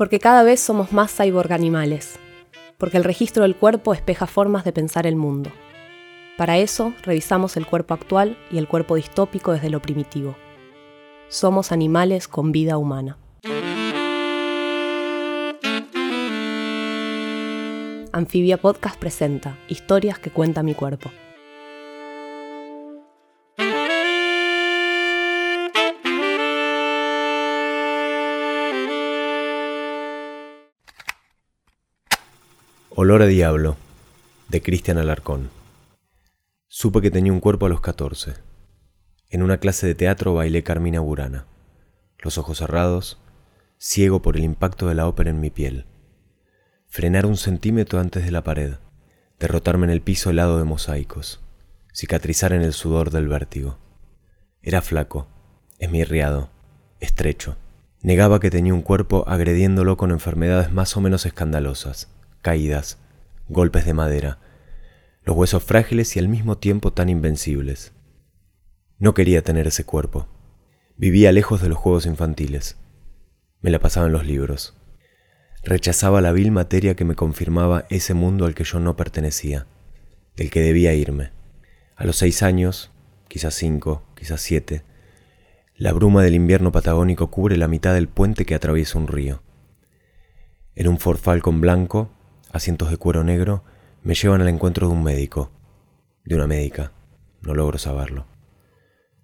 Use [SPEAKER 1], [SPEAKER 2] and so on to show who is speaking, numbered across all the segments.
[SPEAKER 1] Porque cada vez somos más cyborg animales. Porque el registro del cuerpo espeja formas de pensar el mundo. Para eso, revisamos el cuerpo actual y el cuerpo distópico desde lo primitivo. Somos animales con vida humana. Anfibia Podcast presenta Historias que cuenta mi cuerpo.
[SPEAKER 2] Olor a Diablo, de Cristian Alarcón. Supe que tenía un cuerpo a los 14. En una clase de teatro bailé Carmina Burana, los ojos cerrados, ciego por el impacto de la ópera en mi piel. Frenar un centímetro antes de la pared, derrotarme en el piso helado de mosaicos, cicatrizar en el sudor del vértigo. Era flaco, esmirriado, estrecho. Negaba que tenía un cuerpo agrediéndolo con enfermedades más o menos escandalosas caídas, golpes de madera, los huesos frágiles y al mismo tiempo tan invencibles. No quería tener ese cuerpo. Vivía lejos de los juegos infantiles. Me la pasaba en los libros. Rechazaba la vil materia que me confirmaba ese mundo al que yo no pertenecía, del que debía irme. A los seis años, quizás cinco, quizás siete, la bruma del invierno patagónico cubre la mitad del puente que atraviesa un río. En un Ford Falcon blanco asientos de cuero negro, me llevan al encuentro de un médico, de una médica, no logro saberlo.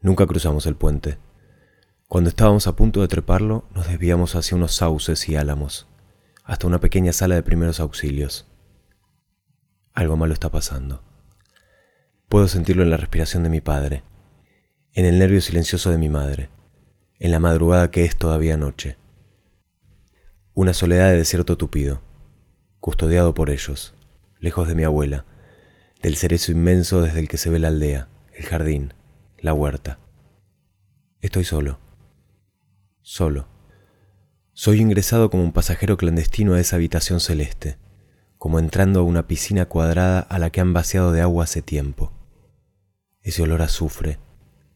[SPEAKER 2] Nunca cruzamos el puente. Cuando estábamos a punto de treparlo, nos desviamos hacia unos sauces y álamos, hasta una pequeña sala de primeros auxilios. Algo malo está pasando. Puedo sentirlo en la respiración de mi padre, en el nervio silencioso de mi madre, en la madrugada que es todavía noche. Una soledad de desierto tupido custodiado por ellos, lejos de mi abuela, del cerezo inmenso desde el que se ve la aldea, el jardín, la huerta. Estoy solo, solo. Soy ingresado como un pasajero clandestino a esa habitación celeste, como entrando a una piscina cuadrada a la que han vaciado de agua hace tiempo. Ese olor a azufre,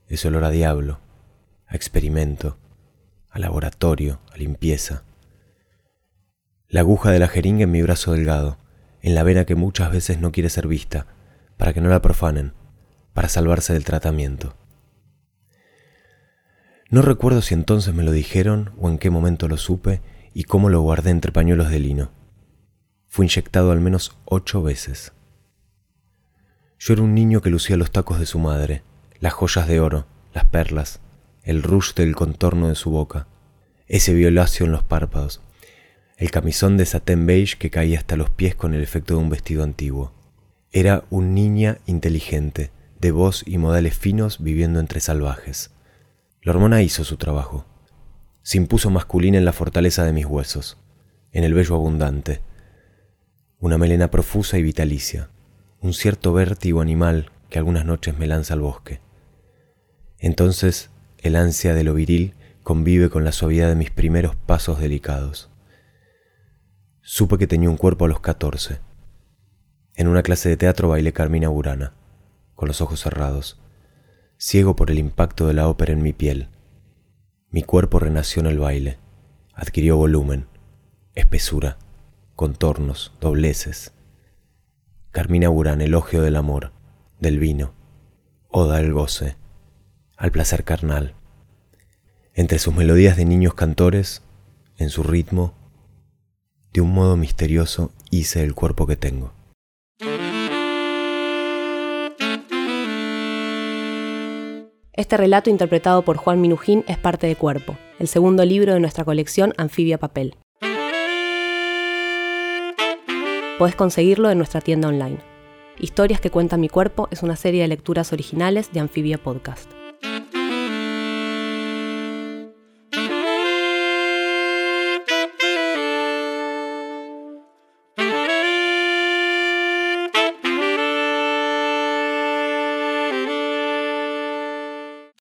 [SPEAKER 2] ese olor a diablo, a experimento, a laboratorio, a limpieza la aguja de la jeringa en mi brazo delgado, en la vena que muchas veces no quiere ser vista, para que no la profanen, para salvarse del tratamiento. No recuerdo si entonces me lo dijeron o en qué momento lo supe y cómo lo guardé entre pañuelos de lino. Fui inyectado al menos ocho veces. Yo era un niño que lucía los tacos de su madre, las joyas de oro, las perlas, el rush del contorno de su boca, ese violáceo en los párpados, el camisón de satén beige que caía hasta los pies con el efecto de un vestido antiguo. Era un niña inteligente, de voz y modales finos viviendo entre salvajes. La hormona hizo su trabajo. Se impuso masculina en la fortaleza de mis huesos, en el vello abundante. Una melena profusa y vitalicia, un cierto vértigo animal que algunas noches me lanza al bosque. Entonces el ansia de lo viril convive con la suavidad de mis primeros pasos delicados. Supe que tenía un cuerpo a los 14. En una clase de teatro bailé Carmina Burana, con los ojos cerrados, ciego por el impacto de la ópera en mi piel. Mi cuerpo renació en el baile, adquirió volumen, espesura, contornos, dobleces. Carmina Burana, elogio del amor, del vino, oda al goce, al placer carnal. Entre sus melodías de niños cantores, en su ritmo, de un modo misterioso hice el cuerpo que tengo.
[SPEAKER 1] Este relato interpretado por Juan Minujín es parte de Cuerpo, el segundo libro de nuestra colección Anfibia Papel. Podés conseguirlo en nuestra tienda online. Historias que cuenta mi cuerpo es una serie de lecturas originales de Anfibia Podcast.